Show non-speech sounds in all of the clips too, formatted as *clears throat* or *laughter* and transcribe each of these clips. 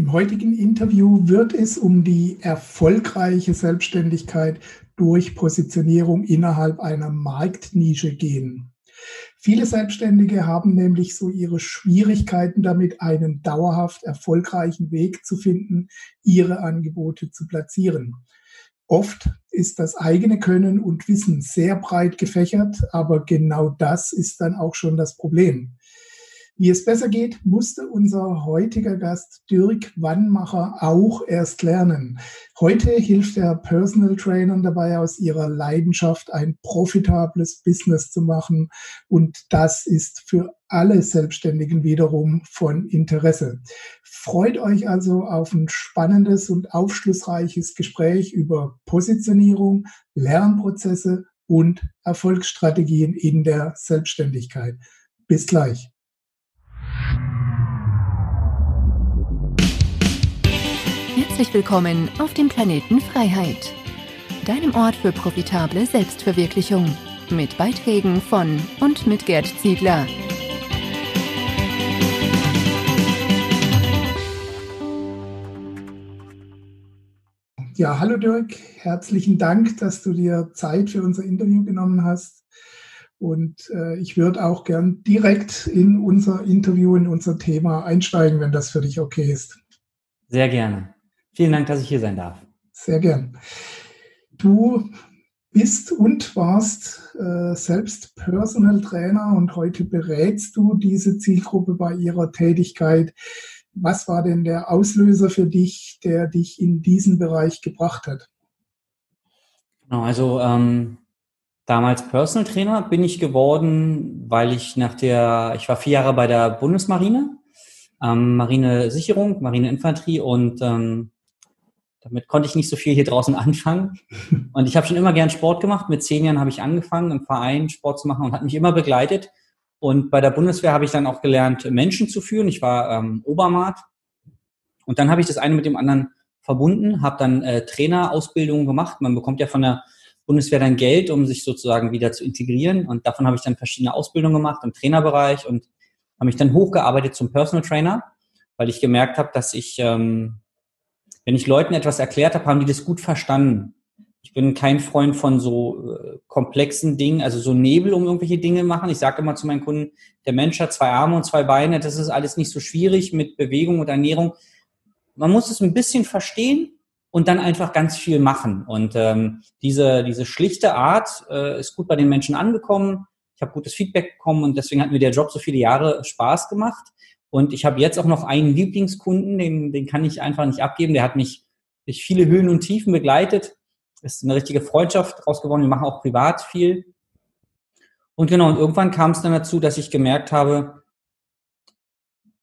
Im heutigen Interview wird es um die erfolgreiche Selbstständigkeit durch Positionierung innerhalb einer Marktnische gehen. Viele Selbstständige haben nämlich so ihre Schwierigkeiten damit, einen dauerhaft erfolgreichen Weg zu finden, ihre Angebote zu platzieren. Oft ist das eigene Können und Wissen sehr breit gefächert, aber genau das ist dann auch schon das Problem. Wie es besser geht, musste unser heutiger Gast Dirk Wannmacher auch erst lernen. Heute hilft er Personal Trainern dabei, aus ihrer Leidenschaft ein profitables Business zu machen. Und das ist für alle Selbstständigen wiederum von Interesse. Freut euch also auf ein spannendes und aufschlussreiches Gespräch über Positionierung, Lernprozesse und Erfolgsstrategien in der Selbstständigkeit. Bis gleich. Herzlich willkommen auf dem Planeten Freiheit, deinem Ort für profitable Selbstverwirklichung, mit Beiträgen von und mit Gerd Ziegler. Ja, hallo Dirk, herzlichen Dank, dass du dir Zeit für unser Interview genommen hast. Und äh, ich würde auch gern direkt in unser Interview, in unser Thema einsteigen, wenn das für dich okay ist. Sehr gerne. Vielen Dank, dass ich hier sein darf. Sehr gern. Du bist und warst äh, selbst Personal Trainer und heute berätst du diese Zielgruppe bei ihrer Tätigkeit. Was war denn der Auslöser für dich, der dich in diesen Bereich gebracht hat? Genau, also ähm, damals Personal Trainer bin ich geworden, weil ich nach der, ich war vier Jahre bei der Bundesmarine, ähm, Marine Sicherung, Marine Infanterie und ähm, damit konnte ich nicht so viel hier draußen *laughs* anfangen. Und ich habe schon immer gern Sport gemacht. Mit zehn Jahren habe ich angefangen, im Verein Sport zu machen und hat mich immer begleitet. Und bei der Bundeswehr habe ich dann auch gelernt, Menschen zu führen. Ich war ähm, Obermaat. Und dann habe ich das eine mit dem anderen verbunden, habe dann äh, Trainerausbildungen gemacht. Man bekommt ja von der Bundeswehr dann Geld, um sich sozusagen wieder zu integrieren. Und davon habe ich dann verschiedene Ausbildungen gemacht im Trainerbereich und habe mich dann hochgearbeitet zum Personal Trainer, weil ich gemerkt habe, dass ich, ähm, wenn ich Leuten etwas erklärt habe, haben die das gut verstanden. Ich bin kein Freund von so äh, komplexen Dingen, also so Nebel um irgendwelche Dinge machen. Ich sage immer zu meinen Kunden, der Mensch hat zwei Arme und zwei Beine, das ist alles nicht so schwierig mit Bewegung und Ernährung. Man muss es ein bisschen verstehen und dann einfach ganz viel machen. Und ähm, diese, diese schlichte Art äh, ist gut bei den Menschen angekommen. Ich habe gutes Feedback bekommen und deswegen hat mir der Job so viele Jahre Spaß gemacht. Und ich habe jetzt auch noch einen Lieblingskunden, den, den kann ich einfach nicht abgeben. Der hat mich durch viele Höhen und Tiefen begleitet ist eine richtige Freundschaft draus geworden. Wir machen auch privat viel. Und genau, und irgendwann kam es dann dazu, dass ich gemerkt habe,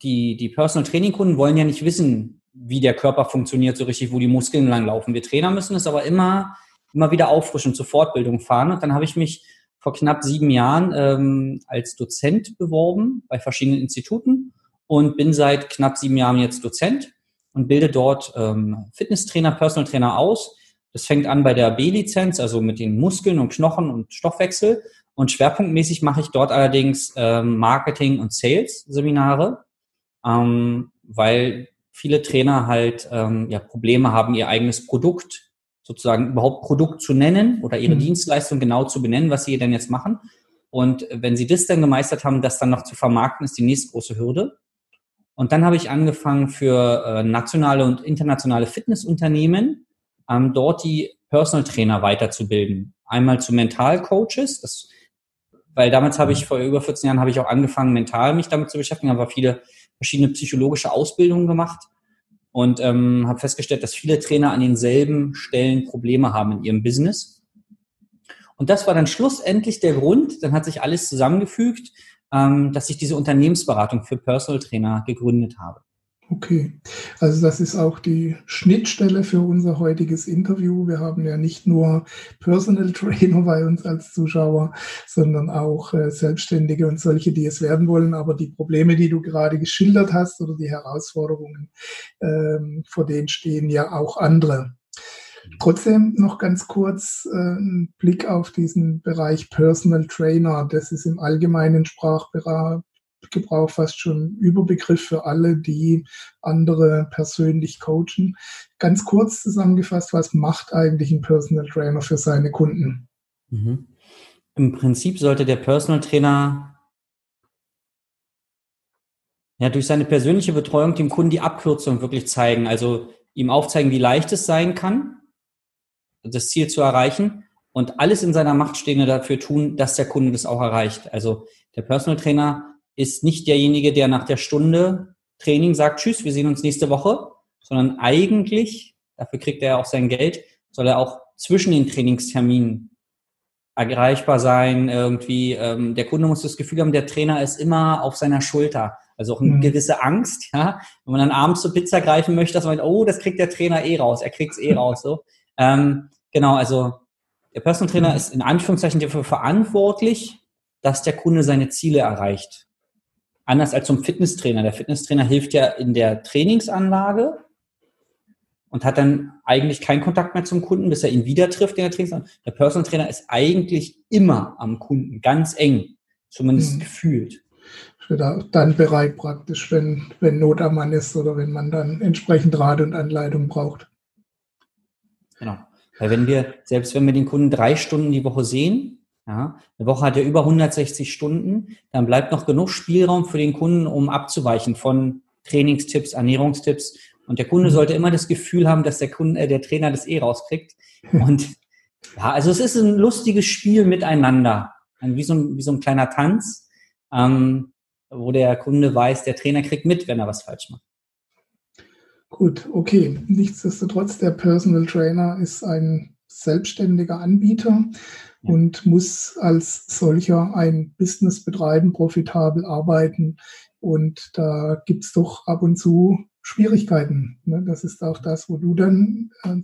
die, die Personal Training Kunden wollen ja nicht wissen, wie der Körper funktioniert so richtig, wo die Muskeln lang laufen. Wir Trainer müssen es aber immer, immer wieder auffrischen, zur Fortbildung fahren. Und dann habe ich mich vor knapp sieben Jahren ähm, als Dozent beworben bei verschiedenen Instituten und bin seit knapp sieben Jahren jetzt Dozent und bilde dort ähm, Fitnesstrainer, Personal Trainer aus das fängt an bei der B-Lizenz, also mit den Muskeln und Knochen und Stoffwechsel. Und schwerpunktmäßig mache ich dort allerdings ähm, Marketing- und Sales-Seminare, ähm, weil viele Trainer halt ähm, ja, Probleme haben, ihr eigenes Produkt sozusagen überhaupt Produkt zu nennen oder ihre mhm. Dienstleistung genau zu benennen, was sie denn jetzt machen. Und wenn sie das dann gemeistert haben, das dann noch zu vermarkten, ist die nächste große Hürde. Und dann habe ich angefangen für äh, nationale und internationale Fitnessunternehmen ähm, dort die Personal Trainer weiterzubilden. Einmal zu Mentalcoaches, das, weil damals habe ich vor über 14 Jahren habe ich auch angefangen, mental mich damit zu beschäftigen, habe viele verschiedene psychologische Ausbildungen gemacht und ähm, habe festgestellt, dass viele Trainer an denselben Stellen Probleme haben in ihrem Business. Und das war dann schlussendlich der Grund, dann hat sich alles zusammengefügt, ähm, dass ich diese Unternehmensberatung für Personal Trainer gegründet habe. Okay, also das ist auch die Schnittstelle für unser heutiges Interview. Wir haben ja nicht nur Personal Trainer *laughs* bei uns als Zuschauer, sondern auch äh, Selbstständige und solche, die es werden wollen. Aber die Probleme, die du gerade geschildert hast oder die Herausforderungen, ähm, vor denen stehen ja auch andere. Trotzdem noch ganz kurz äh, ein Blick auf diesen Bereich Personal Trainer. Das ist im allgemeinen Sprachgebrauch fast schon Überbegriff für alle, die andere persönlich coachen. Ganz kurz zusammengefasst, was macht eigentlich ein Personal Trainer für seine Kunden? Mhm. Im Prinzip sollte der Personal Trainer ja durch seine persönliche Betreuung dem Kunden die Abkürzung wirklich zeigen, also ihm aufzeigen, wie leicht es sein kann, das Ziel zu erreichen und alles in seiner Macht Stehende dafür tun, dass der Kunde das auch erreicht. Also der Personal Trainer ist nicht derjenige, der nach der Stunde Training sagt, tschüss, wir sehen uns nächste Woche, sondern eigentlich, dafür kriegt er auch sein Geld, soll er auch zwischen den Trainingsterminen erreichbar sein, irgendwie. Ähm, der Kunde muss das Gefühl haben, der Trainer ist immer auf seiner Schulter. Also auch eine mhm. gewisse Angst, ja. Wenn man dann abends zur Pizza greifen möchte, dass man, oh, das kriegt der Trainer eh raus, er kriegt's eh *laughs* raus, so. Ähm, genau, also der Personal Trainer mhm. ist in Anführungszeichen dafür verantwortlich, dass der Kunde seine Ziele erreicht anders als zum Fitnesstrainer. Der Fitnesstrainer hilft ja in der Trainingsanlage und hat dann eigentlich keinen Kontakt mehr zum Kunden, bis er ihn wieder trifft in der Trainingsanlage. Der Personal Trainer ist eigentlich immer am Kunden, ganz eng, zumindest mhm. gefühlt. Dann bereit praktisch, wenn, wenn Not am Mann ist oder wenn man dann entsprechend Rat und Anleitung braucht. Genau. Weil wenn wir, selbst wenn wir den Kunden drei Stunden die Woche sehen, ja, eine Woche hat ja über 160 Stunden. Dann bleibt noch genug Spielraum für den Kunden, um abzuweichen von Trainingstipps, Ernährungstipps. Und der Kunde mhm. sollte immer das Gefühl haben, dass der Kunde, äh, der Trainer das eh rauskriegt. Und ja, also es ist ein lustiges Spiel miteinander. Wie so ein, wie so ein kleiner Tanz, ähm, wo der Kunde weiß, der Trainer kriegt mit, wenn er was falsch macht. Gut, okay. Nichtsdestotrotz, der Personal Trainer ist ein selbstständiger Anbieter und muss als solcher ein Business betreiben, profitabel arbeiten. Und da gibt's doch ab und zu Schwierigkeiten. Ne? Das ist auch das, wo du dann äh,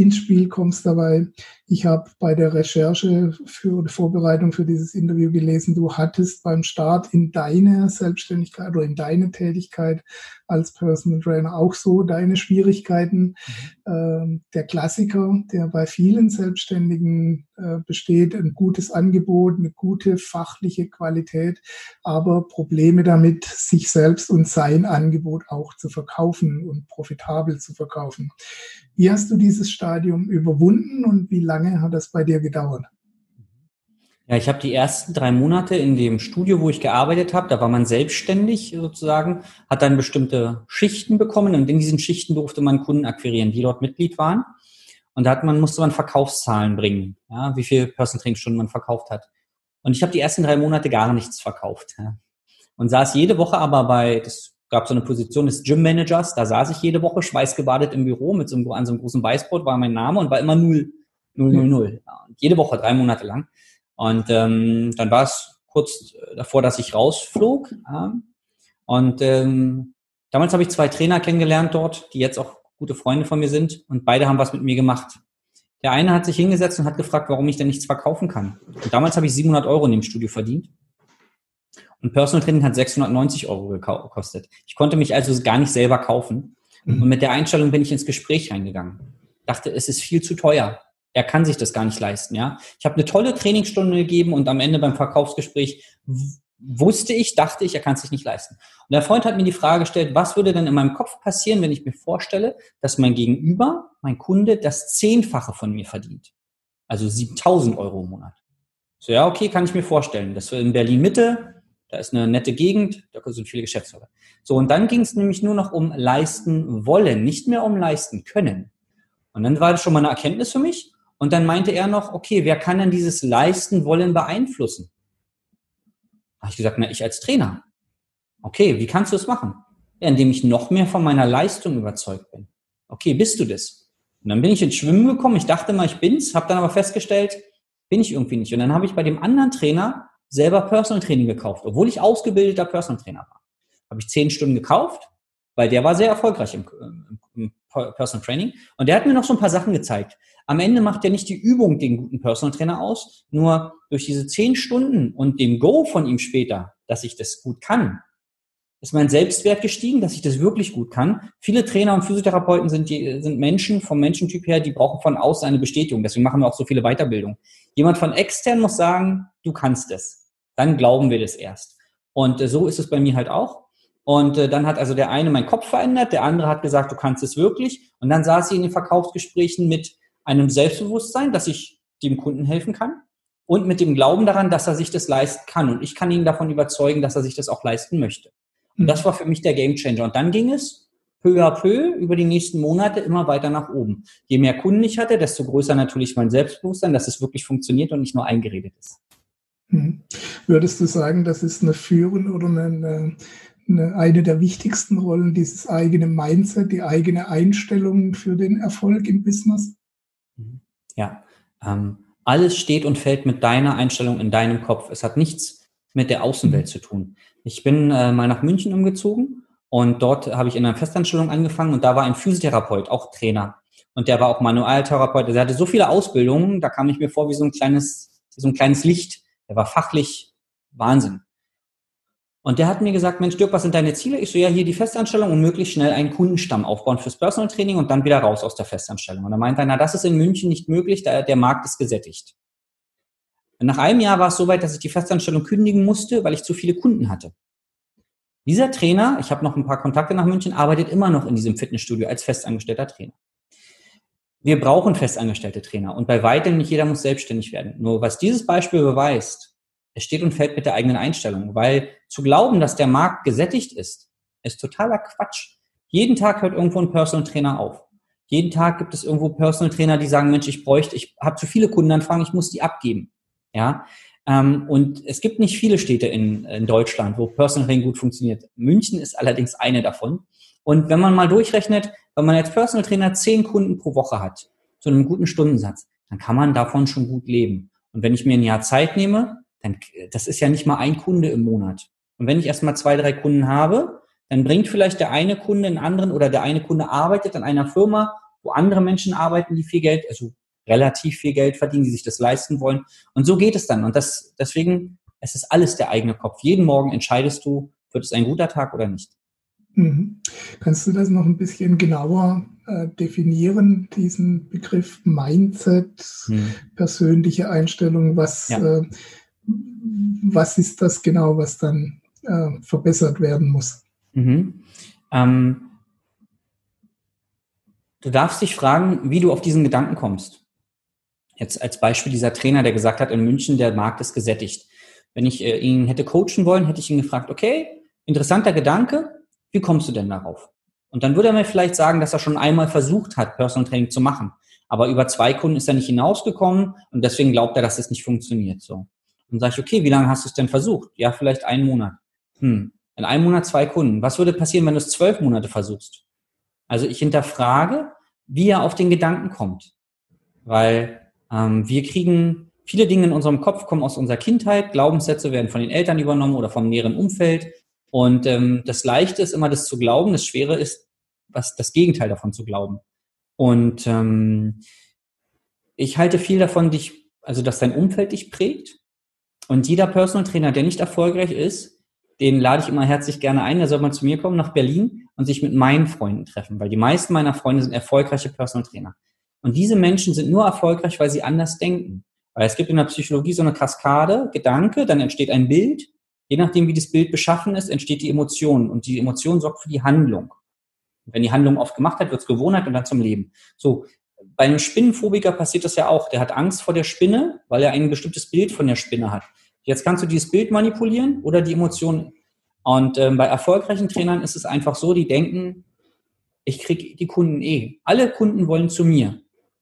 ins Spiel kommst dabei. Ich habe bei der Recherche für die Vorbereitung für dieses Interview gelesen, du hattest beim Start in deine Selbstständigkeit oder in deine Tätigkeit als Personal Trainer auch so deine Schwierigkeiten. Mhm. Ähm, der Klassiker, der bei vielen Selbstständigen äh, besteht, ein gutes Angebot, eine gute fachliche Qualität, aber Probleme damit, sich selbst und sein Angebot auch zu verkaufen und profitabel zu verkaufen. Wie hast du dieses Stadium überwunden und wie lange hat das bei dir gedauert? Ja, ich habe die ersten drei Monate in dem Studio, wo ich gearbeitet habe, da war man selbstständig sozusagen, hat dann bestimmte Schichten bekommen und in diesen Schichten durfte man Kunden akquirieren, die dort Mitglied waren. Und da hat man, musste man Verkaufszahlen bringen, ja, wie viel Personal Training Stunden man verkauft hat. Und ich habe die ersten drei Monate gar nichts verkauft. Ja. Und saß jede Woche aber bei, das gab so eine Position des Gym Managers, da saß ich jede Woche schweißgebadet im Büro mit so einem, an so einem großen Weißbrot, war mein Name und war immer null, null, null, null. Ja, jede Woche, drei Monate lang. Und ähm, dann war es kurz davor, dass ich rausflog. Ja. Und ähm, damals habe ich zwei Trainer kennengelernt dort, die jetzt auch gute Freunde von mir sind. Und beide haben was mit mir gemacht. Der eine hat sich hingesetzt und hat gefragt, warum ich denn nichts verkaufen kann. Und damals habe ich 700 Euro in dem Studio verdient. Und Personal Training hat 690 Euro gekostet. Ich konnte mich also gar nicht selber kaufen. Mhm. Und mit der Einstellung bin ich ins Gespräch reingegangen. Dachte, es ist viel zu teuer er kann sich das gar nicht leisten, ja. Ich habe eine tolle Trainingsstunde gegeben und am Ende beim Verkaufsgespräch wusste ich, dachte ich, er kann es sich nicht leisten. Und der Freund hat mir die Frage gestellt, was würde denn in meinem Kopf passieren, wenn ich mir vorstelle, dass mein Gegenüber, mein Kunde, das Zehnfache von mir verdient? Also 7000 Euro im Monat. So, ja, okay, kann ich mir vorstellen. Das in Berlin Mitte, da ist eine nette Gegend, da sind viele Geschäftsführer. So, und dann ging es nämlich nur noch um leisten wollen, nicht mehr um leisten können. Und dann war das schon mal eine Erkenntnis für mich. Und dann meinte er noch, okay, wer kann denn dieses Leisten wollen beeinflussen? Habe ich gesagt, na, ich als Trainer. Okay, wie kannst du es machen? Ja, indem ich noch mehr von meiner Leistung überzeugt bin. Okay, bist du das? Und dann bin ich ins Schwimmen gekommen. Ich dachte mal, ich bin's, habe dann aber festgestellt, bin ich irgendwie nicht. Und dann habe ich bei dem anderen Trainer selber Personal Training gekauft, obwohl ich ausgebildeter Personal Trainer war. Habe ich zehn Stunden gekauft, weil der war sehr erfolgreich im, im, Personal Training. Und der hat mir noch so ein paar Sachen gezeigt. Am Ende macht ja nicht die Übung den guten Personal Trainer aus, nur durch diese zehn Stunden und dem Go von ihm später, dass ich das gut kann, ist mein Selbstwert gestiegen, dass ich das wirklich gut kann. Viele Trainer und Physiotherapeuten sind, die, sind Menschen vom Menschentyp her, die brauchen von außen eine Bestätigung. Deswegen machen wir auch so viele Weiterbildungen. Jemand von extern muss sagen, du kannst es. Dann glauben wir das erst. Und äh, so ist es bei mir halt auch. Und äh, dann hat also der eine meinen Kopf verändert, der andere hat gesagt, du kannst es wirklich. Und dann saß ich in den Verkaufsgesprächen mit einem Selbstbewusstsein, dass ich dem Kunden helfen kann und mit dem Glauben daran, dass er sich das leisten kann. Und ich kann ihn davon überzeugen, dass er sich das auch leisten möchte. Und das mhm. war für mich der Gamechanger. Und dann ging es peu à peu über die nächsten Monate immer weiter nach oben. Je mehr Kunden ich hatte, desto größer natürlich mein Selbstbewusstsein, dass es wirklich funktioniert und nicht nur eingeredet ist. Mhm. Würdest du sagen, das ist eine führende oder eine, eine, eine der wichtigsten Rollen, dieses eigene Mindset, die eigene Einstellung für den Erfolg im Business? Mhm. Ja, ähm, alles steht und fällt mit deiner Einstellung in deinem Kopf. Es hat nichts mit der Außenwelt mhm. zu tun. Ich bin äh, mal nach München umgezogen und dort habe ich in einer Festanstellung angefangen und da war ein Physiotherapeut, auch Trainer. Und der war auch Manualtherapeut. Der hatte so viele Ausbildungen, da kam ich mir vor wie so ein kleines, so ein kleines Licht. Der war fachlich Wahnsinn. Und der hat mir gesagt, Mensch, Dirk, was sind deine Ziele? Ich so, ja, hier die Festanstellung und möglichst schnell einen Kundenstamm aufbauen fürs Personal Training und dann wieder raus aus der Festanstellung. Und er meinte, na, das ist in München nicht möglich, da der Markt ist gesättigt. Und nach einem Jahr war es soweit, dass ich die Festanstellung kündigen musste, weil ich zu viele Kunden hatte. Dieser Trainer, ich habe noch ein paar Kontakte nach München, arbeitet immer noch in diesem Fitnessstudio als festangestellter Trainer. Wir brauchen festangestellte Trainer und bei weitem nicht jeder muss selbstständig werden. Nur was dieses Beispiel beweist, es steht und fällt mit der eigenen Einstellung, weil zu glauben, dass der Markt gesättigt ist, ist totaler Quatsch. Jeden Tag hört irgendwo ein Personal Trainer auf. Jeden Tag gibt es irgendwo Personal Trainer, die sagen, Mensch, ich bräuchte, ich habe zu viele Kundenanfragen, ich muss die abgeben. Ja, und es gibt nicht viele Städte in, in Deutschland, wo Personal Training gut funktioniert. München ist allerdings eine davon. Und wenn man mal durchrechnet, wenn man als Personal Trainer zehn Kunden pro Woche hat, zu einem guten Stundensatz, dann kann man davon schon gut leben. Und wenn ich mir ein Jahr Zeit nehme, dann, das ist ja nicht mal ein Kunde im Monat. Und wenn ich erstmal zwei, drei Kunden habe, dann bringt vielleicht der eine Kunde einen anderen oder der eine Kunde arbeitet an einer Firma, wo andere Menschen arbeiten, die viel Geld, also relativ viel Geld verdienen, die sich das leisten wollen. Und so geht es dann. Und das, deswegen, es ist alles der eigene Kopf. Jeden Morgen entscheidest du, wird es ein guter Tag oder nicht. Mhm. Kannst du das noch ein bisschen genauer äh, definieren, diesen Begriff Mindset, mhm. persönliche Einstellung? Was, ja. äh, was ist das genau, was dann äh, verbessert werden muss? Mhm. Ähm, du darfst dich fragen, wie du auf diesen Gedanken kommst. Jetzt als Beispiel dieser Trainer, der gesagt hat, in München, der Markt ist gesättigt. Wenn ich äh, ihn hätte coachen wollen, hätte ich ihn gefragt, okay, interessanter Gedanke, wie kommst du denn darauf? Und dann würde er mir vielleicht sagen, dass er schon einmal versucht hat, Personal Training zu machen. Aber über zwei Kunden ist er nicht hinausgekommen und deswegen glaubt er, dass es nicht funktioniert. So. Und sage ich, okay, wie lange hast du es denn versucht? Ja, vielleicht einen Monat. Hm, in einem Monat zwei Kunden. Was würde passieren, wenn du es zwölf Monate versuchst? Also ich hinterfrage, wie er auf den Gedanken kommt. Weil wir kriegen viele Dinge in unserem Kopf, kommen aus unserer Kindheit, Glaubenssätze werden von den Eltern übernommen oder vom näheren Umfeld. Und ähm, das Leichte ist immer, das zu glauben. Das Schwere ist, was das Gegenteil davon zu glauben. Und ähm, ich halte viel davon, dich, also dass dein Umfeld dich prägt. Und jeder Personal Trainer, der nicht erfolgreich ist, den lade ich immer herzlich gerne ein. Der soll mal zu mir kommen nach Berlin und sich mit meinen Freunden treffen, weil die meisten meiner Freunde sind erfolgreiche Personal Trainer. Und diese Menschen sind nur erfolgreich, weil sie anders denken. Weil es gibt in der Psychologie so eine Kaskade, Gedanke, dann entsteht ein Bild. Je nachdem, wie das Bild beschaffen ist, entsteht die Emotion. Und die Emotion sorgt für die Handlung. wenn die Handlung oft gemacht hat, wird es Gewohnheit und dann zum Leben. So, bei einem Spinnenphobiker passiert das ja auch. Der hat Angst vor der Spinne, weil er ein bestimmtes Bild von der Spinne hat. Jetzt kannst du dieses Bild manipulieren oder die Emotion. Und ähm, bei erfolgreichen Trainern ist es einfach so, die denken, ich kriege die Kunden eh. Alle Kunden wollen zu mir.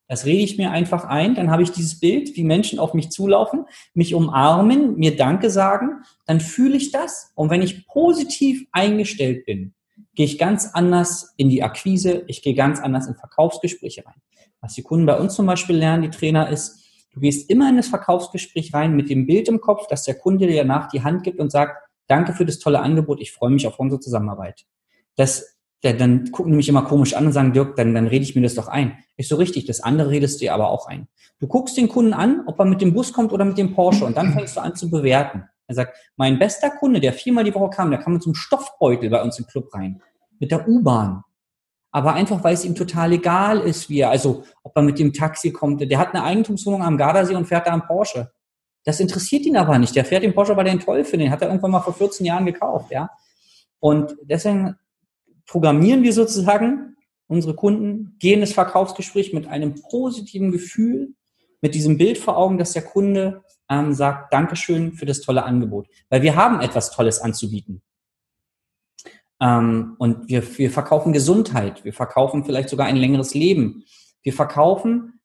Das rede ich mir einfach ein, dann habe ich dieses Bild, wie Menschen auf mich zulaufen, mich umarmen, mir Danke sagen, dann fühle ich das. Und wenn ich positiv eingestellt bin, gehe ich ganz anders in die Akquise, ich gehe ganz anders in Verkaufsgespräche rein. Was die Kunden bei uns zum Beispiel lernen, die Trainer, ist, du gehst immer in das Verkaufsgespräch rein mit dem Bild im Kopf, dass der Kunde dir danach die Hand gibt und sagt, danke für das tolle Angebot, ich freue mich auf unsere Zusammenarbeit. Das der, dann gucken die mich immer komisch an und sagen, Dirk, dann, dann rede ich mir das doch ein. Ich so richtig, das andere redest du dir aber auch ein. Du guckst den Kunden an, ob er mit dem Bus kommt oder mit dem Porsche und dann *clears throat* fängst du an zu bewerten. Er sagt, mein bester Kunde, der viermal die Woche kam, der kam mit so einem Stoffbeutel bei uns im Club rein. Mit der U-Bahn. Aber einfach, weil es ihm total egal ist, wie er, also ob er mit dem Taxi kommt. Der hat eine Eigentumswohnung am Gardasee und fährt da am Porsche. Das interessiert ihn aber nicht. Der fährt den Porsche, weil er ihn toll findet. Den hat er irgendwann mal vor 14 Jahren gekauft, ja. Und deswegen programmieren wir sozusagen unsere Kunden, gehen das Verkaufsgespräch mit einem positiven Gefühl, mit diesem Bild vor Augen, dass der Kunde ähm, sagt, Dankeschön für das tolle Angebot. Weil wir haben etwas Tolles anzubieten. Ähm, und wir, wir verkaufen Gesundheit, wir verkaufen vielleicht sogar ein längeres Leben. Wir verkaufen,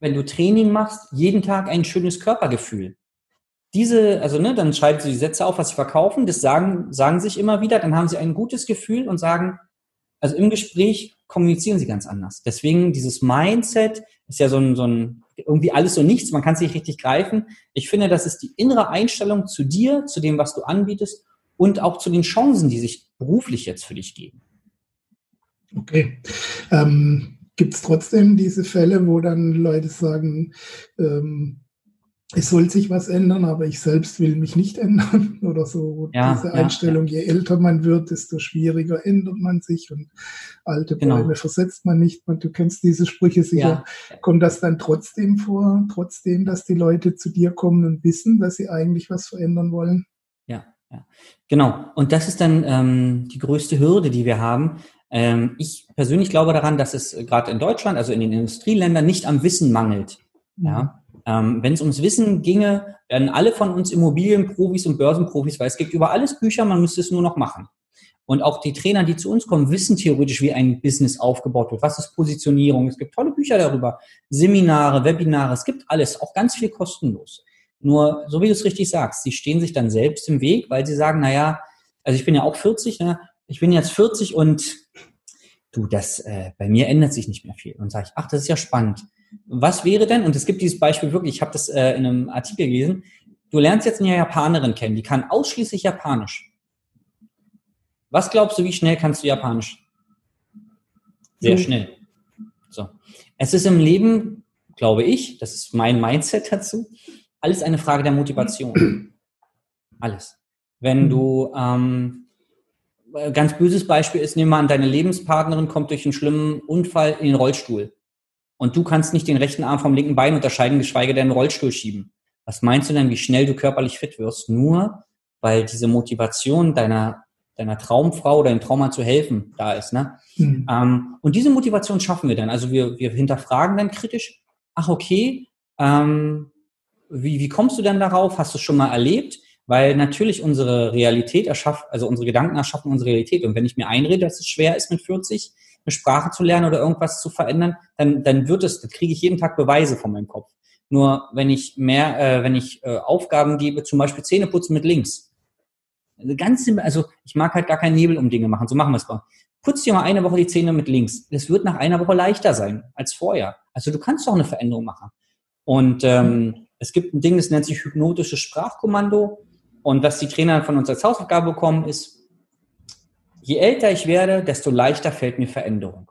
wenn du Training machst, jeden Tag ein schönes Körpergefühl. Diese, also ne, dann schreiben sie die Sätze auf, was sie verkaufen, das sagen, sagen sich immer wieder, dann haben sie ein gutes Gefühl und sagen, also im Gespräch kommunizieren sie ganz anders. Deswegen dieses Mindset ist ja so ein, so ein irgendwie alles und nichts, man kann es nicht richtig greifen. Ich finde, das ist die innere Einstellung zu dir, zu dem, was du anbietest und auch zu den Chancen, die sich beruflich jetzt für dich geben. Okay. Ähm, Gibt es trotzdem diese Fälle, wo dann Leute sagen, ähm, es soll sich was ändern, aber ich selbst will mich nicht ändern *laughs* oder so. Ja, Diese Einstellung, ja, ja. je älter man wird, desto schwieriger ändert man sich und alte genau. Bäume versetzt man nicht. Du kennst diese Sprüche sicher. Kommt das dann trotzdem vor, trotzdem, dass die Leute zu dir kommen und wissen, dass sie eigentlich was verändern wollen? Ja, ja. genau. Und das ist dann ähm, die größte Hürde, die wir haben. Ähm, ich persönlich glaube daran, dass es gerade in Deutschland, also in den Industrieländern, nicht am Wissen mangelt. Mhm. Ja ähm, Wenn es ums Wissen ginge, werden alle von uns Immobilienprofis und Börsenprofis, weil es gibt über alles Bücher, man müsste es nur noch machen. Und auch die Trainer, die zu uns kommen, wissen theoretisch, wie ein Business aufgebaut wird. Was ist Positionierung? Es gibt tolle Bücher darüber. Seminare, Webinare, es gibt alles, auch ganz viel kostenlos. Nur, so wie du es richtig sagst, sie stehen sich dann selbst im Weg, weil sie sagen, naja, also ich bin ja auch 40, ne? ich bin jetzt 40 und du, das, äh, bei mir ändert sich nicht mehr viel. Und sage ich, ach, das ist ja spannend. Was wäre denn, und es gibt dieses Beispiel wirklich, ich habe das äh, in einem Artikel gelesen, du lernst jetzt eine Japanerin kennen, die kann ausschließlich Japanisch. Was glaubst du, wie schnell kannst du Japanisch? Sehr so. schnell. So. Es ist im Leben, glaube ich, das ist mein Mindset dazu, alles eine Frage der Motivation. Alles. Wenn du, ähm, ganz böses Beispiel ist, nehmen wir an, deine Lebenspartnerin kommt durch einen schlimmen Unfall in den Rollstuhl und du kannst nicht den rechten Arm vom linken Bein unterscheiden, geschweige denn Rollstuhl schieben. Was meinst du denn, wie schnell du körperlich fit wirst? Nur weil diese Motivation deiner, deiner Traumfrau oder dem Trauma zu helfen da ist. Ne? Mhm. Ähm, und diese Motivation schaffen wir dann. Also wir, wir hinterfragen dann kritisch, ach okay, ähm, wie, wie kommst du denn darauf? Hast du es schon mal erlebt? Weil natürlich unsere Realität erschafft, also unsere Gedanken erschaffen unsere Realität. Und wenn ich mir einrede, dass es schwer ist mit 40, eine Sprache zu lernen oder irgendwas zu verändern, dann, dann wird es, dann kriege ich jeden Tag Beweise von meinem Kopf. Nur wenn ich mehr, äh, wenn ich äh, Aufgaben gebe, zum Beispiel Zähne putzen mit links. Also ganz simpel, also ich mag halt gar keinen Nebel um Dinge machen, so machen wir es mal. Putz dir mal eine Woche die Zähne mit links. Es wird nach einer Woche leichter sein als vorher. Also du kannst doch eine Veränderung machen. Und ähm, es gibt ein Ding, das nennt sich hypnotisches Sprachkommando. Und was die Trainer von uns als Hausaufgabe bekommen, ist, Je älter ich werde, desto leichter fällt mir Veränderung.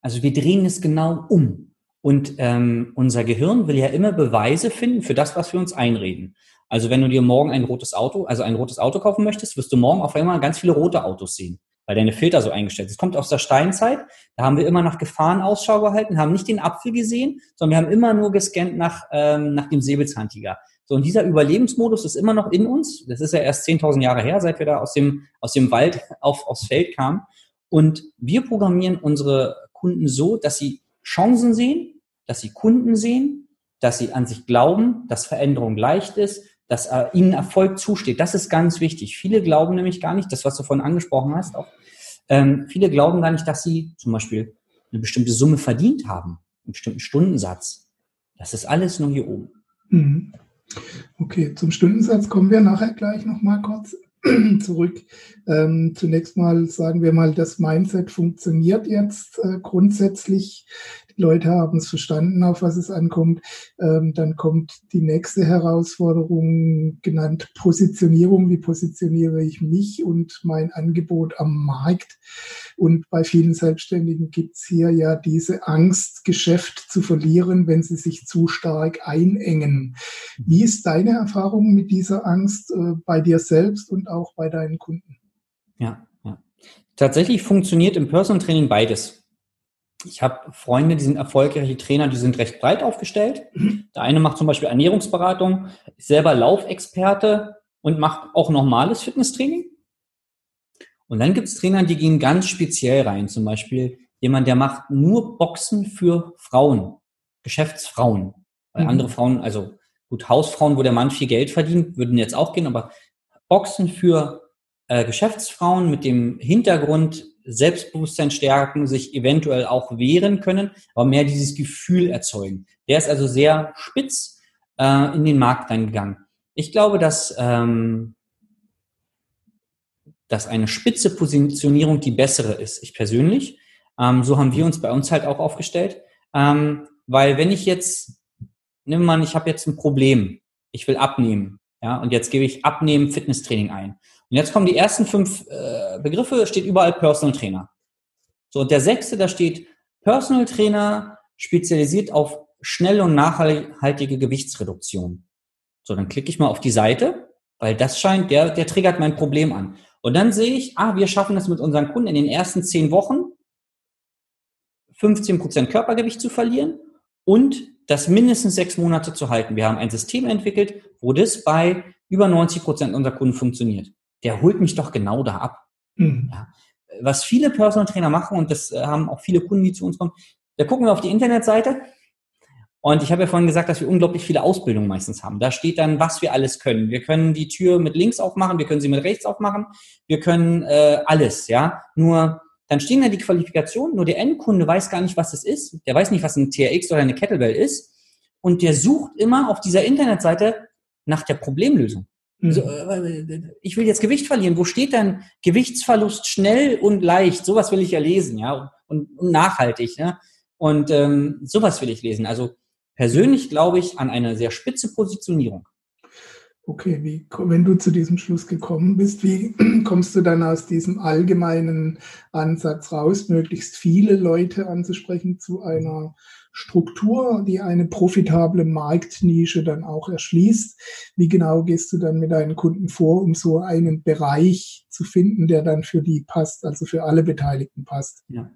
Also wir drehen es genau um. Und ähm, unser Gehirn will ja immer Beweise finden für das, was wir uns einreden. Also wenn du dir morgen ein rotes Auto, also ein rotes Auto kaufen möchtest, wirst du morgen auf einmal ganz viele rote Autos sehen, weil deine Filter so eingestellt sind. Es kommt aus der Steinzeit, da haben wir immer nach Gefahren Ausschau gehalten, haben nicht den Apfel gesehen, sondern wir haben immer nur gescannt nach, ähm, nach dem Säbelzahntiger. So, und dieser Überlebensmodus ist immer noch in uns. Das ist ja erst 10.000 Jahre her, seit wir da aus dem, aus dem Wald *laughs* auf, aufs Feld kamen. Und wir programmieren unsere Kunden so, dass sie Chancen sehen, dass sie Kunden sehen, dass sie an sich glauben, dass Veränderung leicht ist, dass äh, ihnen Erfolg zusteht. Das ist ganz wichtig. Viele glauben nämlich gar nicht, das, was du vorhin angesprochen hast, auch, ähm, viele glauben gar nicht, dass sie zum Beispiel eine bestimmte Summe verdient haben, einen bestimmten Stundensatz. Das ist alles nur hier oben. Mhm. Okay, zum Stundensatz kommen wir nachher gleich nochmal kurz *clears throat* zurück. Ähm, zunächst mal sagen wir mal, das Mindset funktioniert jetzt äh, grundsätzlich Leute haben es verstanden, auf was es ankommt. Ähm, dann kommt die nächste Herausforderung, genannt Positionierung. Wie positioniere ich mich und mein Angebot am Markt? Und bei vielen Selbstständigen gibt es hier ja diese Angst, Geschäft zu verlieren, wenn sie sich zu stark einengen. Wie ist deine Erfahrung mit dieser Angst äh, bei dir selbst und auch bei deinen Kunden? Ja, ja. Tatsächlich funktioniert im Personal Training beides. Ich habe Freunde, die sind erfolgreiche Trainer, die sind recht breit aufgestellt. Der eine macht zum Beispiel Ernährungsberatung, ist selber Laufexperte und macht auch normales Fitnesstraining. Und dann gibt es Trainer, die gehen ganz speziell rein. Zum Beispiel jemand, der macht nur Boxen für Frauen, Geschäftsfrauen. Weil mhm. andere Frauen, also gut, Hausfrauen, wo der Mann viel Geld verdient, würden jetzt auch gehen, aber Boxen für äh, Geschäftsfrauen mit dem Hintergrund, Selbstbewusstsein stärken, sich eventuell auch wehren können, aber mehr dieses Gefühl erzeugen. Der ist also sehr spitz äh, in den Markt reingegangen. Ich glaube, dass, ähm, dass eine spitze Positionierung die bessere ist. Ich persönlich. Ähm, so haben wir uns bei uns halt auch aufgestellt. Ähm, weil wenn ich jetzt, nimm mal, ich habe jetzt ein Problem, ich will abnehmen, ja, und jetzt gebe ich Abnehmen Fitnesstraining ein. Und jetzt kommen die ersten fünf äh, Begriffe, steht überall Personal Trainer. So, und der sechste, da steht Personal Trainer spezialisiert auf schnelle und nachhaltige Gewichtsreduktion. So, dann klicke ich mal auf die Seite, weil das scheint, der, der triggert mein Problem an. Und dann sehe ich, ah, wir schaffen es mit unseren Kunden in den ersten zehn Wochen, 15 Prozent Körpergewicht zu verlieren und das mindestens sechs Monate zu halten. Wir haben ein System entwickelt, wo das bei über 90 Prozent unserer Kunden funktioniert der holt mich doch genau da ab. Mhm. Ja. Was viele Personal Trainer machen, und das äh, haben auch viele Kunden, die zu uns kommen, da gucken wir auf die Internetseite. Und ich habe ja vorhin gesagt, dass wir unglaublich viele Ausbildungen meistens haben. Da steht dann, was wir alles können. Wir können die Tür mit links aufmachen, wir können sie mit rechts aufmachen, wir können äh, alles, ja. Nur dann stehen da die Qualifikationen, nur der Endkunde weiß gar nicht, was das ist. Der weiß nicht, was ein TRX oder eine Kettlebell ist. Und der sucht immer auf dieser Internetseite nach der Problemlösung. Mhm. äh, ich will jetzt Gewicht verlieren. Wo steht dann Gewichtsverlust schnell und leicht? Sowas will ich ja lesen, ja, und, und nachhaltig. Ne? Und ähm, sowas will ich lesen. Also persönlich glaube ich an eine sehr spitze Positionierung. Okay, wie, wenn du zu diesem Schluss gekommen bist, wie *clears throat* kommst du dann aus diesem allgemeinen Ansatz raus, möglichst viele Leute anzusprechen zu einer Struktur, die eine profitable Marktnische dann auch erschließt. Wie genau gehst du dann mit deinen Kunden vor, um so einen Bereich zu finden, der dann für die passt, also für alle Beteiligten passt? Ja.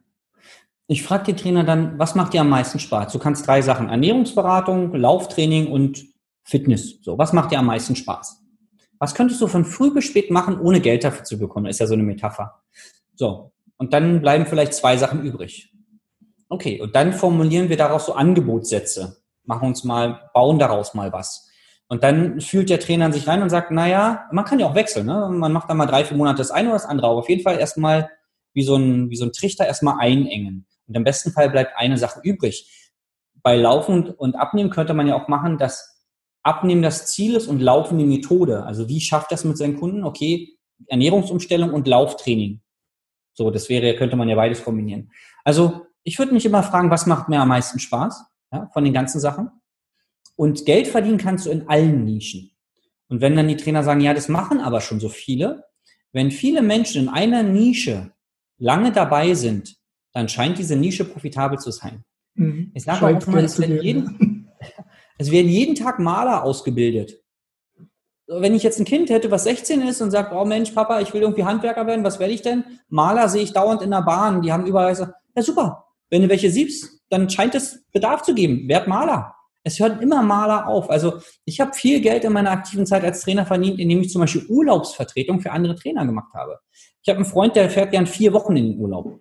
Ich frage die Trainer dann, was macht dir am meisten Spaß? Du kannst drei Sachen, Ernährungsberatung, Lauftraining und Fitness. So, was macht dir am meisten Spaß? Was könntest du von früh bis spät machen, ohne Geld dafür zu bekommen? Ist ja so eine Metapher. So. Und dann bleiben vielleicht zwei Sachen übrig. Okay, und dann formulieren wir daraus so Angebotssätze. Machen uns mal, bauen daraus mal was. Und dann fühlt der Trainer sich rein und sagt, naja, man kann ja auch wechseln. Ne? Man macht dann mal drei, vier Monate das eine oder das andere. Aber auf jeden Fall erstmal wie so wie so ein Trichter erstmal einengen. Und im besten Fall bleibt eine Sache übrig. Bei Laufen und Abnehmen könnte man ja auch machen, dass Abnehmen das Ziel ist und Laufen die Methode. Also wie schafft das mit seinen Kunden? Okay, Ernährungsumstellung und Lauftraining. So, das wäre, könnte man ja beides kombinieren. Also ich würde mich immer fragen, was macht mir am meisten Spaß ja, von den ganzen Sachen? Und Geld verdienen kannst du in allen Nischen. Und wenn dann die Trainer sagen, ja, das machen aber schon so viele, wenn viele Menschen in einer Nische lange dabei sind, dann scheint diese Nische profitabel zu sein. Mhm. Ich sage auch mal, es werden, jeden, *laughs* es werden jeden Tag Maler ausgebildet. Wenn ich jetzt ein Kind hätte, was 16 ist und sagt, oh Mensch, Papa, ich will irgendwie Handwerker werden, was werde ich denn? Maler sehe ich dauernd in der Bahn, die haben überall so, ja super, wenn du welche siebst, dann scheint es Bedarf zu geben. Werd Maler. Es hören immer Maler auf. Also ich habe viel Geld in meiner aktiven Zeit als Trainer verdient, indem ich zum Beispiel Urlaubsvertretung für andere Trainer gemacht habe. Ich habe einen Freund, der fährt gern vier Wochen in den Urlaub.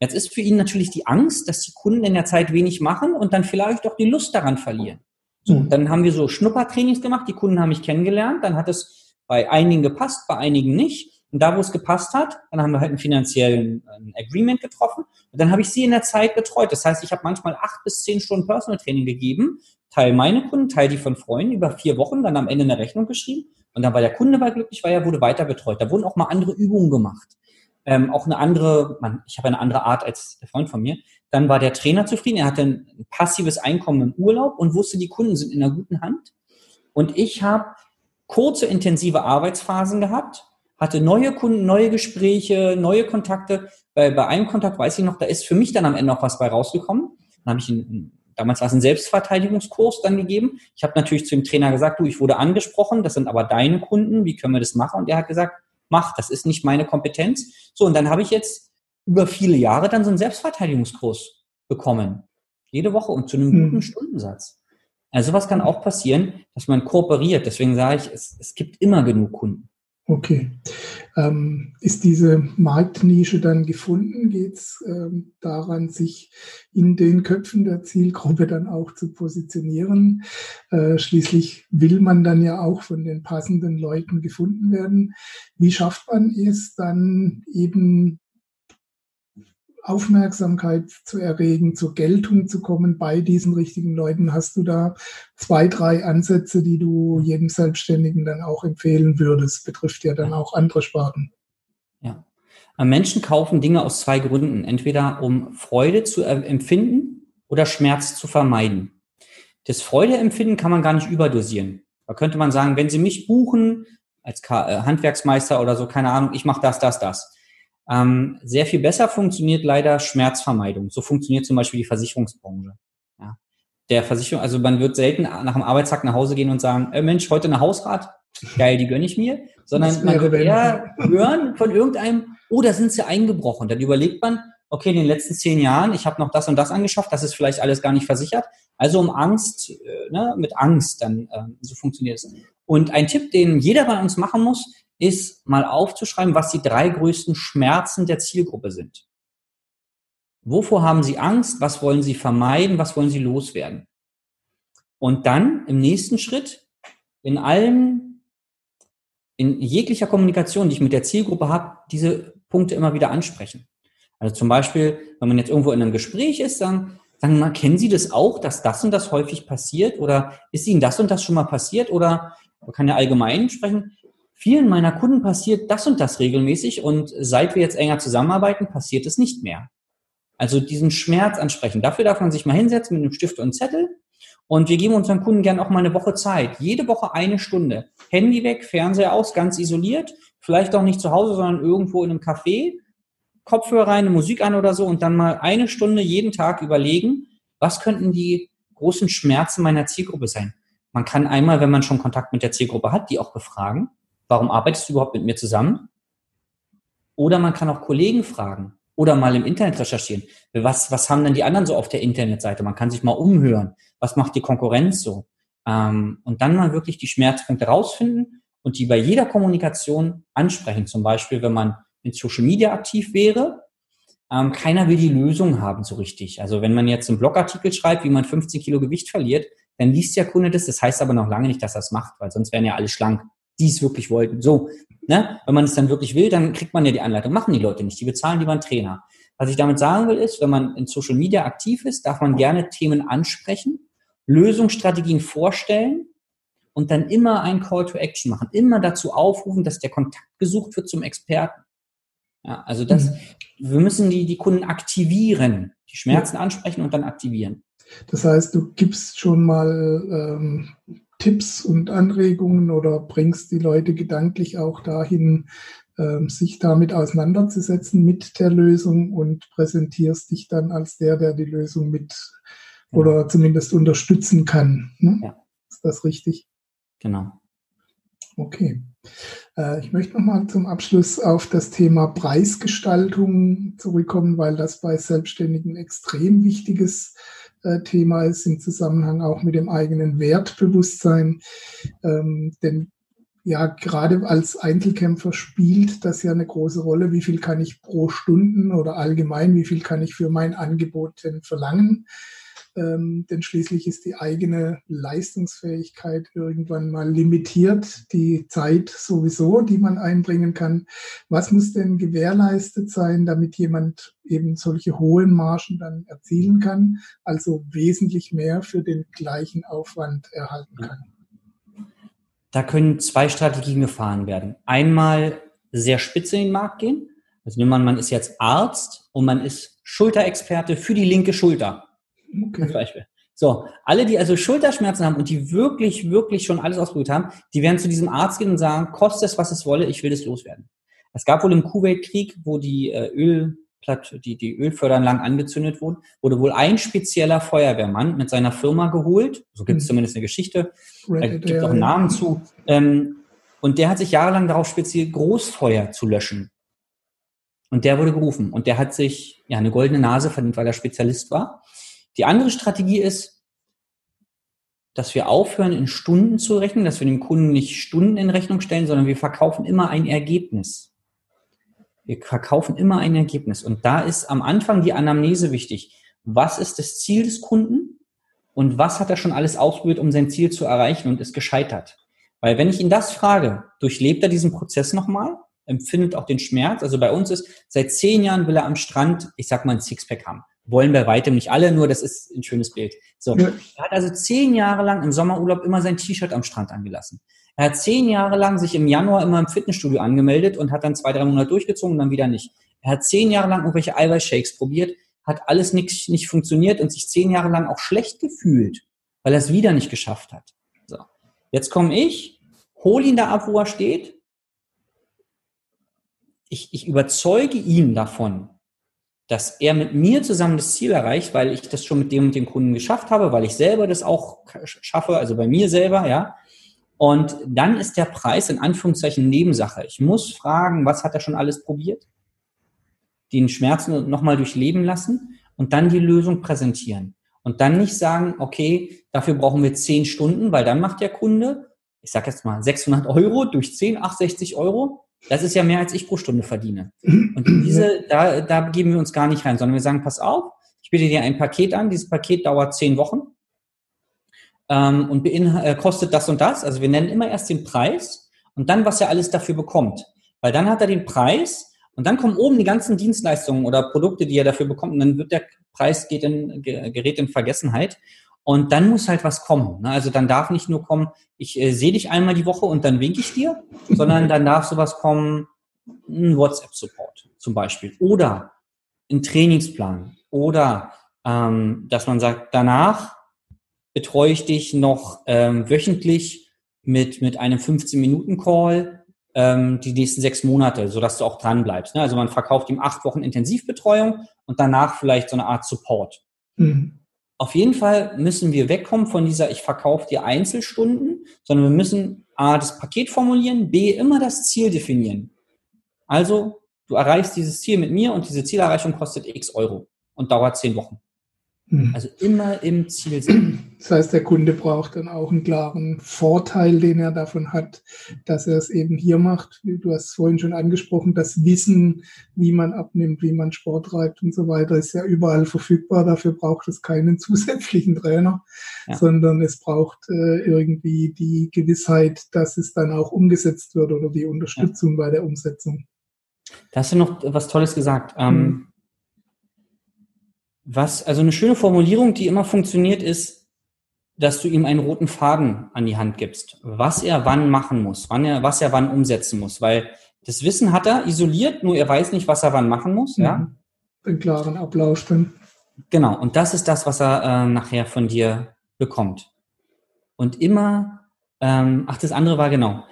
Jetzt ist für ihn natürlich die Angst, dass die Kunden in der Zeit wenig machen und dann vielleicht auch die Lust daran verlieren. So, mhm. dann haben wir so Schnuppertrainings gemacht, die Kunden haben mich kennengelernt, dann hat es bei einigen gepasst, bei einigen nicht. Und da, wo es gepasst hat, dann haben wir halt einen finanziellen ein Agreement getroffen. Und dann habe ich sie in der Zeit betreut. Das heißt, ich habe manchmal acht bis zehn Stunden Personal Training gegeben, Teil meine Kunden, Teil die von Freunden über vier Wochen, dann am Ende eine Rechnung geschrieben. Und dann war der Kunde war glücklich, weil er wurde weiter betreut. Da wurden auch mal andere Übungen gemacht. Ähm, auch eine andere, man, ich habe eine andere Art als der Freund von mir. Dann war der Trainer zufrieden. Er hatte ein passives Einkommen im Urlaub und wusste, die Kunden sind in einer guten Hand. Und ich habe kurze, intensive Arbeitsphasen gehabt hatte neue Kunden, neue Gespräche, neue Kontakte. Bei, bei einem Kontakt weiß ich noch, da ist für mich dann am Ende noch was bei rausgekommen. Dann habe ich einen, damals war es ein Selbstverteidigungskurs dann gegeben. Ich habe natürlich zu dem Trainer gesagt, du, ich wurde angesprochen, das sind aber deine Kunden, wie können wir das machen? Und er hat gesagt, mach, das ist nicht meine Kompetenz. So, und dann habe ich jetzt über viele Jahre dann so einen Selbstverteidigungskurs bekommen. Jede Woche und zu einem mhm. guten Stundensatz. Also sowas kann auch passieren, dass man kooperiert. Deswegen sage ich, es, es gibt immer genug Kunden. Okay. Ähm, ist diese Marktnische dann gefunden? Geht es ähm, daran, sich in den Köpfen der Zielgruppe dann auch zu positionieren? Äh, schließlich will man dann ja auch von den passenden Leuten gefunden werden. Wie schafft man es dann eben Aufmerksamkeit zu erregen, zur Geltung zu kommen bei diesen richtigen Leuten. Hast du da zwei, drei Ansätze, die du jedem Selbstständigen dann auch empfehlen würdest? Betrifft ja dann auch andere Sparten. Ja. Menschen kaufen Dinge aus zwei Gründen. Entweder um Freude zu empfinden oder Schmerz zu vermeiden. Das Freudeempfinden kann man gar nicht überdosieren. Da könnte man sagen, wenn Sie mich buchen als äh, Handwerksmeister oder so, keine Ahnung, ich mache das, das, das ähm, sehr viel besser funktioniert leider Schmerzvermeidung. So funktioniert zum Beispiel die Versicherungsbranche. Ja. Der Versicherung, also man wird selten nach dem Arbeitstag nach Hause gehen und sagen, äh Mensch, heute eine Hausrat, geil, die gönne ich mir, sondern man wird eher hören von irgendeinem, oh, da sind sie eingebrochen. Dann überlegt man, okay, in den letzten zehn Jahren, ich habe noch das und das angeschafft, das ist vielleicht alles gar nicht versichert. Also um Angst, äh, ne, mit Angst, dann äh, so funktioniert es. Und ein Tipp, den jeder bei uns machen muss, ist mal aufzuschreiben, was die drei größten Schmerzen der Zielgruppe sind. Wovor haben Sie Angst? Was wollen Sie vermeiden? Was wollen Sie loswerden? Und dann im nächsten Schritt in allen, in jeglicher Kommunikation, die ich mit der Zielgruppe habe, diese Punkte immer wieder ansprechen. Also zum Beispiel, wenn man jetzt irgendwo in einem Gespräch ist, sagen, sagen mal, kennen Sie das auch, dass das und das häufig passiert? Oder ist Ihnen das und das schon mal passiert? Oder man kann ja allgemein sprechen vielen meiner Kunden passiert das und das regelmäßig und seit wir jetzt enger zusammenarbeiten, passiert es nicht mehr. Also diesen Schmerz ansprechen. Dafür darf man sich mal hinsetzen mit einem Stift und Zettel und wir geben unseren Kunden gern auch mal eine Woche Zeit. Jede Woche eine Stunde. Handy weg, Fernseher aus, ganz isoliert. Vielleicht auch nicht zu Hause, sondern irgendwo in einem Café. Kopfhörer rein, Musik an oder so und dann mal eine Stunde jeden Tag überlegen, was könnten die großen Schmerzen meiner Zielgruppe sein. Man kann einmal, wenn man schon Kontakt mit der Zielgruppe hat, die auch befragen warum arbeitest du überhaupt mit mir zusammen? Oder man kann auch Kollegen fragen oder mal im Internet recherchieren. Was, was haben denn die anderen so auf der Internetseite? Man kann sich mal umhören. Was macht die Konkurrenz so? Ähm, und dann mal wirklich die Schmerzpunkte rausfinden und die bei jeder Kommunikation ansprechen. Zum Beispiel, wenn man in Social Media aktiv wäre, ähm, keiner will die Lösung haben so richtig. Also wenn man jetzt einen Blogartikel schreibt, wie man 15 Kilo Gewicht verliert, dann liest der Kunde das. Das heißt aber noch lange nicht, dass er es macht, weil sonst wären ja alle schlank die es wirklich wollten. So, ne? Wenn man es dann wirklich will, dann kriegt man ja die Anleitung. Machen die Leute nicht. Die bezahlen lieber einen Trainer. Was ich damit sagen will, ist, wenn man in Social Media aktiv ist, darf man gerne Themen ansprechen, Lösungsstrategien vorstellen und dann immer ein Call to Action machen. Immer dazu aufrufen, dass der Kontakt gesucht wird zum Experten. Ja, also das, mhm. wir müssen die, die Kunden aktivieren, die Schmerzen ja. ansprechen und dann aktivieren. Das heißt, du gibst schon mal ähm, Tipps und Anregungen oder bringst die Leute gedanklich auch dahin, ähm, sich damit auseinanderzusetzen mit der Lösung und präsentierst dich dann als der, der die Lösung mit genau. oder zumindest unterstützen kann. Ne? Ja. Ist das richtig? Genau. Okay. Äh, ich möchte nochmal zum Abschluss auf das Thema Preisgestaltung zurückkommen, weil das bei Selbstständigen extrem wichtiges äh, Thema ist im Zusammenhang auch mit dem eigenen Wertbewusstsein. Ähm, denn ja, gerade als Einzelkämpfer spielt das ja eine große Rolle. Wie viel kann ich pro Stunden oder allgemein, wie viel kann ich für mein Angebot denn verlangen? Ähm, denn schließlich ist die eigene Leistungsfähigkeit irgendwann mal limitiert, die Zeit sowieso, die man einbringen kann. Was muss denn gewährleistet sein, damit jemand eben solche hohen Margen dann erzielen kann, also wesentlich mehr für den gleichen Aufwand erhalten kann? Da können zwei Strategien gefahren werden. Einmal sehr spitz in den Markt gehen. Also nehmen wir, man ist jetzt Arzt und man ist Schulterexperte für die linke Schulter. Okay. Zum Beispiel. So, alle, die also Schulterschmerzen haben und die wirklich, wirklich schon alles ausprobiert haben, die werden zu diesem Arzt gehen und sagen, kostet es, was es wolle, ich will das loswerden. Es gab wohl im Kuwait-Krieg, wo die äh, Öl, die, die Ölförderanlagen angezündet wurden, wurde wohl ein spezieller Feuerwehrmann mit seiner Firma geholt, so gibt es mhm. zumindest eine Geschichte, da gibt es auch einen Namen zu, ähm, und der hat sich jahrelang darauf speziell Großfeuer zu löschen Und der wurde gerufen. Und der hat sich ja eine goldene Nase verdient, weil er Spezialist war. Die andere Strategie ist, dass wir aufhören, in Stunden zu rechnen, dass wir dem Kunden nicht Stunden in Rechnung stellen, sondern wir verkaufen immer ein Ergebnis. Wir verkaufen immer ein Ergebnis. Und da ist am Anfang die Anamnese wichtig. Was ist das Ziel des Kunden? Und was hat er schon alles ausprobiert, um sein Ziel zu erreichen und ist gescheitert? Weil wenn ich ihn das frage, durchlebt er diesen Prozess nochmal? empfindet auch den Schmerz. Also bei uns ist, seit zehn Jahren will er am Strand, ich sag mal, ein Sixpack haben. Wollen bei weitem nicht alle, nur das ist ein schönes Bild. So. Ja. Er hat also zehn Jahre lang im Sommerurlaub immer sein T-Shirt am Strand angelassen. Er hat zehn Jahre lang sich im Januar immer im Fitnessstudio angemeldet und hat dann zwei, drei Monate durchgezogen und dann wieder nicht. Er hat zehn Jahre lang irgendwelche Eiweißshakes probiert, hat alles nicht, nicht funktioniert und sich zehn Jahre lang auch schlecht gefühlt, weil er es wieder nicht geschafft hat. So. Jetzt komme ich, hol ihn da ab, wo er steht, ich, ich überzeuge ihn davon, dass er mit mir zusammen das Ziel erreicht, weil ich das schon mit dem und dem Kunden geschafft habe, weil ich selber das auch schaffe, also bei mir selber, ja. Und dann ist der Preis in Anführungszeichen Nebensache. Ich muss fragen, was hat er schon alles probiert? Den Schmerzen nochmal durchleben lassen und dann die Lösung präsentieren. Und dann nicht sagen, okay, dafür brauchen wir zehn Stunden, weil dann macht der Kunde, ich sage jetzt mal 600 Euro durch 10, 68 Euro. Das ist ja mehr, als ich pro Stunde verdiene. Und diese, da, da geben wir uns gar nicht rein, sondern wir sagen, pass auf, ich biete dir ein Paket an, dieses Paket dauert zehn Wochen ähm, und äh, kostet das und das. Also wir nennen immer erst den Preis und dann, was er alles dafür bekommt. Weil dann hat er den Preis und dann kommen oben die ganzen Dienstleistungen oder Produkte, die er dafür bekommt und dann wird der Preis geht in, gerät in Vergessenheit. Und dann muss halt was kommen. Ne? Also dann darf nicht nur kommen, ich äh, sehe dich einmal die Woche und dann winke ich dir, *laughs* sondern dann darf sowas kommen, ein WhatsApp-Support zum Beispiel oder ein Trainingsplan oder ähm, dass man sagt, danach betreue ich dich noch ähm, wöchentlich mit, mit einem 15-Minuten-Call ähm, die nächsten sechs Monate, sodass du auch dran bleibst. Ne? Also man verkauft ihm acht Wochen Intensivbetreuung und danach vielleicht so eine Art Support. Mhm. Auf jeden Fall müssen wir wegkommen von dieser, ich verkaufe dir Einzelstunden, sondern wir müssen A, das Paket formulieren, B, immer das Ziel definieren. Also, du erreichst dieses Ziel mit mir und diese Zielerreichung kostet x Euro und dauert zehn Wochen. Hm. Also immer im Ziel sein. Das heißt, der Kunde braucht dann auch einen klaren Vorteil, den er davon hat, dass er es eben hier macht. Du hast es vorhin schon angesprochen, das Wissen, wie man abnimmt, wie man Sport treibt und so weiter, ist ja überall verfügbar. Dafür braucht es keinen *laughs* zusätzlichen Trainer, ja. sondern es braucht äh, irgendwie die Gewissheit, dass es dann auch umgesetzt wird oder die Unterstützung ja. bei der Umsetzung. Da hast du noch was Tolles gesagt. Ähm, hm was, also eine schöne Formulierung, die immer funktioniert, ist, dass du ihm einen roten Faden an die Hand gibst, was er wann machen muss, wann er, was er wann umsetzen muss, weil das Wissen hat er isoliert, nur er weiß nicht, was er wann machen muss, mhm. ja. Den klaren Ablauf dann. Genau, und das ist das, was er äh, nachher von dir bekommt. Und immer, ähm, ach, das andere war genau,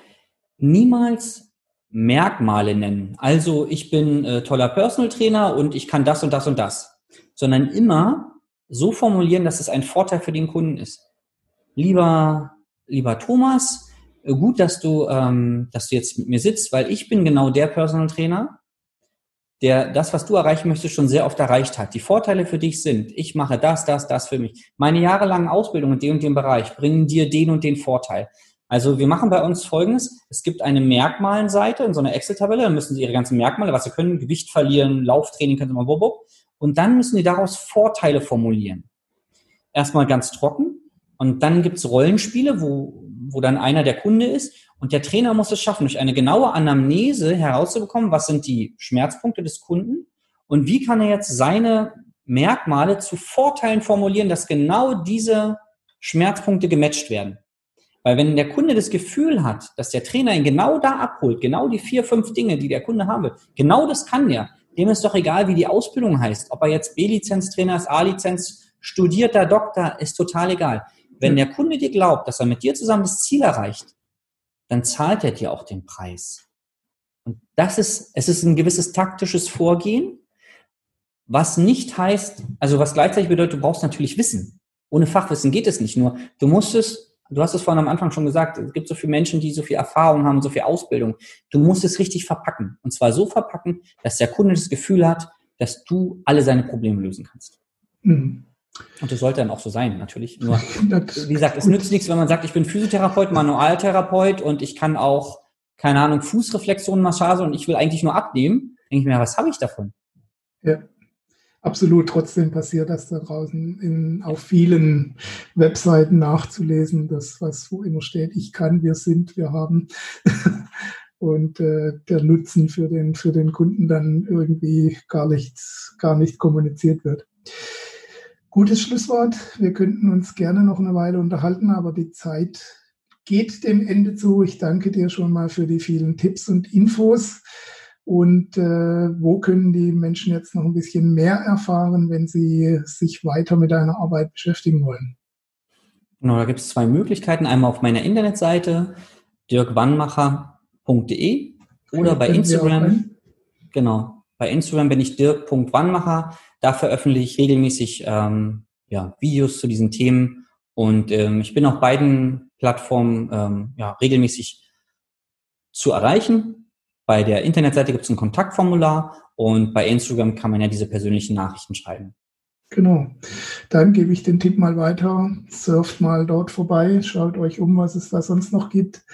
niemals Merkmale nennen. Also ich bin äh, toller Personal Trainer und ich kann das und das und das sondern immer so formulieren, dass es ein Vorteil für den Kunden ist. Lieber, lieber Thomas, gut, dass du, ähm, dass du jetzt mit mir sitzt, weil ich bin genau der Personal Trainer, der das, was du erreichen möchtest, schon sehr oft erreicht hat. Die Vorteile für dich sind, ich mache das, das, das für mich. Meine jahrelangen Ausbildungen in dem und dem Bereich bringen dir den und den Vorteil. Also wir machen bei uns Folgendes. Es gibt eine Merkmalenseite in so einer Excel-Tabelle. Da müssen Sie Ihre ganzen Merkmale, was Sie können, Gewicht verlieren, Lauftraining, können Sie mal, bob, und dann müssen die daraus Vorteile formulieren. Erstmal ganz trocken. Und dann gibt's Rollenspiele, wo, wo dann einer der Kunde ist. Und der Trainer muss es schaffen, durch eine genaue Anamnese herauszubekommen, was sind die Schmerzpunkte des Kunden und wie kann er jetzt seine Merkmale zu Vorteilen formulieren, dass genau diese Schmerzpunkte gematcht werden. Weil wenn der Kunde das Gefühl hat, dass der Trainer ihn genau da abholt, genau die vier, fünf Dinge, die der Kunde haben will, genau das kann der, dem ist doch egal, wie die Ausbildung heißt. Ob er jetzt B-Lizenz-Trainer ist, A-Lizenz, studierter Doktor, ist total egal. Wenn der Kunde dir glaubt, dass er mit dir zusammen das Ziel erreicht, dann zahlt er dir auch den Preis. Und das ist, es ist ein gewisses taktisches Vorgehen, was nicht heißt, also was gleichzeitig bedeutet, du brauchst natürlich Wissen. Ohne Fachwissen geht es nicht nur. Du musst es Du hast es vorhin am Anfang schon gesagt, es gibt so viele Menschen, die so viel Erfahrung haben, so viel Ausbildung. Du musst es richtig verpacken. Und zwar so verpacken, dass der Kunde das Gefühl hat, dass du alle seine Probleme lösen kannst. Mhm. Und das sollte dann auch so sein, natürlich. Nur, *laughs* wie gesagt, es nützt nichts, wenn man sagt, ich bin Physiotherapeut, Manualtherapeut und ich kann auch, keine Ahnung, Fußreflexionenmassage und ich will eigentlich nur abnehmen. Denke ich mir, was habe ich davon? Ja, absolut. Trotzdem passiert das da draußen in, auf vielen Webseiten nachzulesen, das, was wo immer steht, ich kann, wir sind, wir haben. *laughs* und äh, der Nutzen für den, für den Kunden dann irgendwie gar nicht, gar nicht kommuniziert wird. Gutes Schlusswort. Wir könnten uns gerne noch eine Weile unterhalten, aber die Zeit geht dem Ende zu. Ich danke dir schon mal für die vielen Tipps und Infos. Und äh, wo können die Menschen jetzt noch ein bisschen mehr erfahren, wenn sie sich weiter mit deiner Arbeit beschäftigen wollen? Genau, da gibt es zwei Möglichkeiten. Einmal auf meiner Internetseite dirkwannmacher.de oder bei Instagram. Genau, bei Instagram bin ich dirk.wannmacher. Da veröffentliche ich regelmäßig ähm, ja, Videos zu diesen Themen und ähm, ich bin auf beiden Plattformen ähm, ja, regelmäßig zu erreichen. Bei der Internetseite gibt es ein Kontaktformular und bei Instagram kann man ja diese persönlichen Nachrichten schreiben. Genau. Dann gebe ich den Tipp mal weiter. Surft mal dort vorbei, schaut euch um, was es da sonst noch gibt.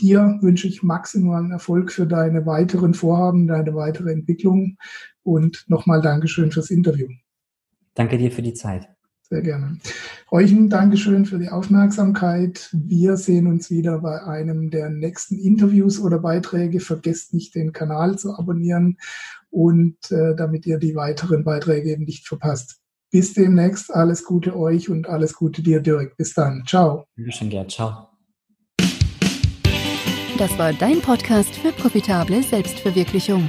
Dir wünsche ich maximalen Erfolg für deine weiteren Vorhaben, deine weitere Entwicklung. Und nochmal Dankeschön fürs Interview. Danke dir für die Zeit. Sehr gerne. Euch ein Dankeschön für die Aufmerksamkeit. Wir sehen uns wieder bei einem der nächsten Interviews oder Beiträge. Vergesst nicht, den Kanal zu abonnieren und äh, damit ihr die weiteren Beiträge eben nicht verpasst. Bis demnächst. Alles Gute euch und alles Gute dir, Dirk. Bis dann. Ciao. Dankeschön, Gerd. Ciao. Das war dein Podcast für profitable Selbstverwirklichung.